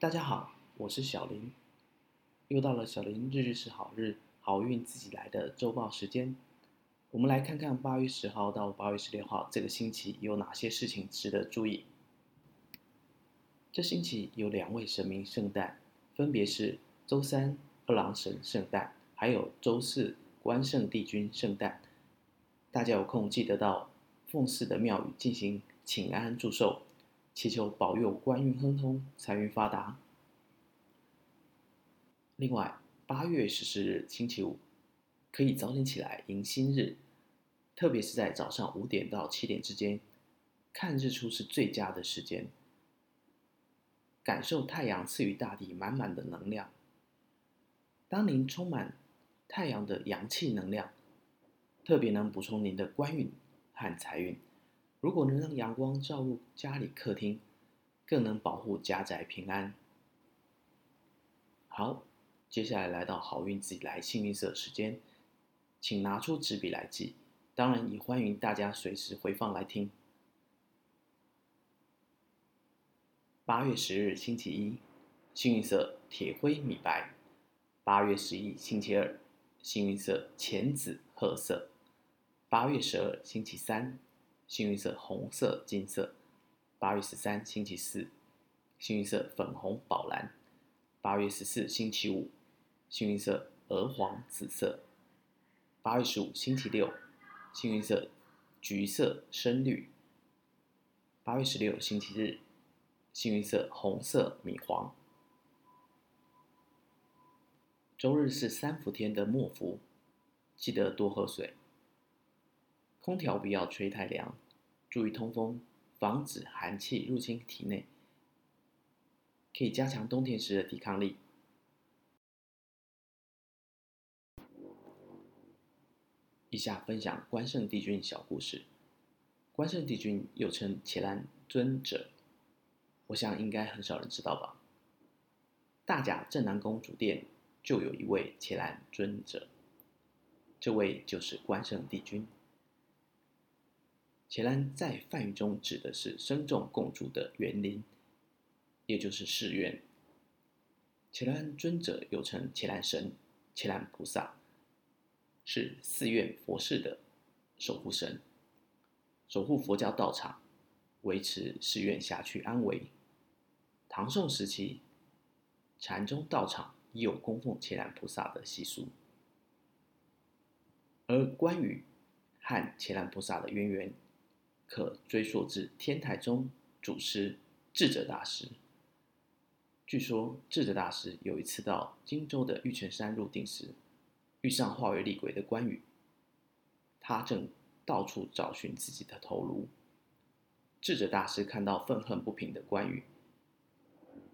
大家好，我是小林，又到了小林日日是好日，好运自己来的周报时间。我们来看看八月十号到八月十六号这个星期有哪些事情值得注意。这星期有两位神明圣诞，分别是周三二郎神圣诞，还有周四关圣帝君圣诞。大家有空记得到奉祀的庙宇进行请安祝寿。祈求保佑官运亨通、财运发达。另外，八月十四日星期五，可以早点起来迎新日，特别是在早上五点到七点之间，看日出是最佳的时间，感受太阳赐予大地满满的能量。当您充满太阳的阳气能量，特别能补充您的官运和财运。如果能让阳光照入家里客厅，更能保护家宅平安。好，接下来来到好运自己来幸运色时间，请拿出纸笔来记。当然，也欢迎大家随时回放来听。八月十日星期一，幸运色铁灰米白；八月十一星期二，幸运色浅紫褐色；八月十二星期三。幸运色红色、金色。八月十三星期四，幸运色粉红、宝蓝。八月十四星期五，幸运色鹅黄、紫色。八月十五星期六，幸运色橘色、深绿。八月十六星期日，幸运色红色、米黄。周日是三伏天的末伏，记得多喝水。空调不要吹太凉，注意通风，防止寒气入侵体内，可以加强冬天时的抵抗力。以下分享关圣帝君小故事。关圣帝君又称伽蓝尊者，我想应该很少人知道吧？大甲镇南宫主殿就有一位伽蓝尊者，这位就是关圣帝君。伽蓝在梵语中指的是生众共住的园林，也就是寺院。伽蓝尊者又称伽蓝神、伽蓝菩萨，是寺院佛事的守护神，守护佛教道场，维持寺院辖区安危。唐宋时期，禅宗道场已有供奉伽蓝菩萨的习俗。而关于和伽蓝菩萨的渊源。可追溯至天台宗祖师智者大师。据说智者大师有一次到荆州的玉泉山入定时，遇上化为厉鬼的关羽，他正到处找寻自己的头颅。智者大师看到愤恨不平的关羽，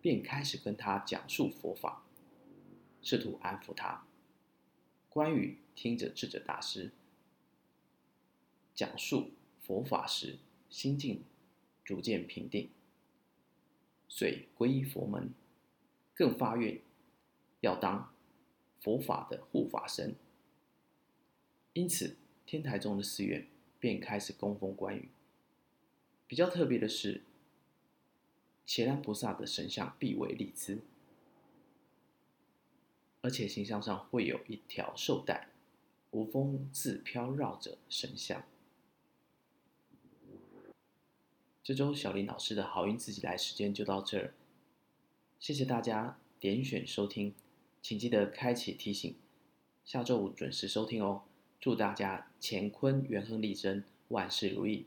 便开始跟他讲述佛法，试图安抚他。关羽听着智者大师讲述。佛法时，心境逐渐平定，遂皈依佛门，更发愿要当佛法的护法神。因此，天台宗的寺院便开始供奉关羽。比较特别的是，伽蓝菩萨的神像必为立姿，而且形象上会有一条绶带，无风自飘绕着神像。这周小林老师的好运自己来时间就到这儿，谢谢大家点选收听，请记得开启提醒，下周五准时收听哦。祝大家乾坤元亨利贞，万事如意。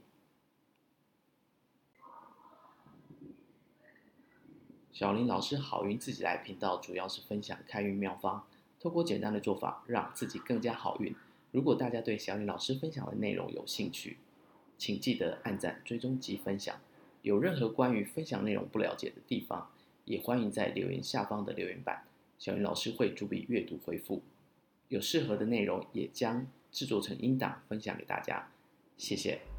小林老师好运自己来频道主要是分享开运妙方，透过简单的做法让自己更加好运。如果大家对小林老师分享的内容有兴趣，请记得按赞、追踪及分享。有任何关于分享内容不了解的地方，也欢迎在留言下方的留言板，小云老师会逐笔阅读回复。有适合的内容，也将制作成音档分享给大家。谢谢。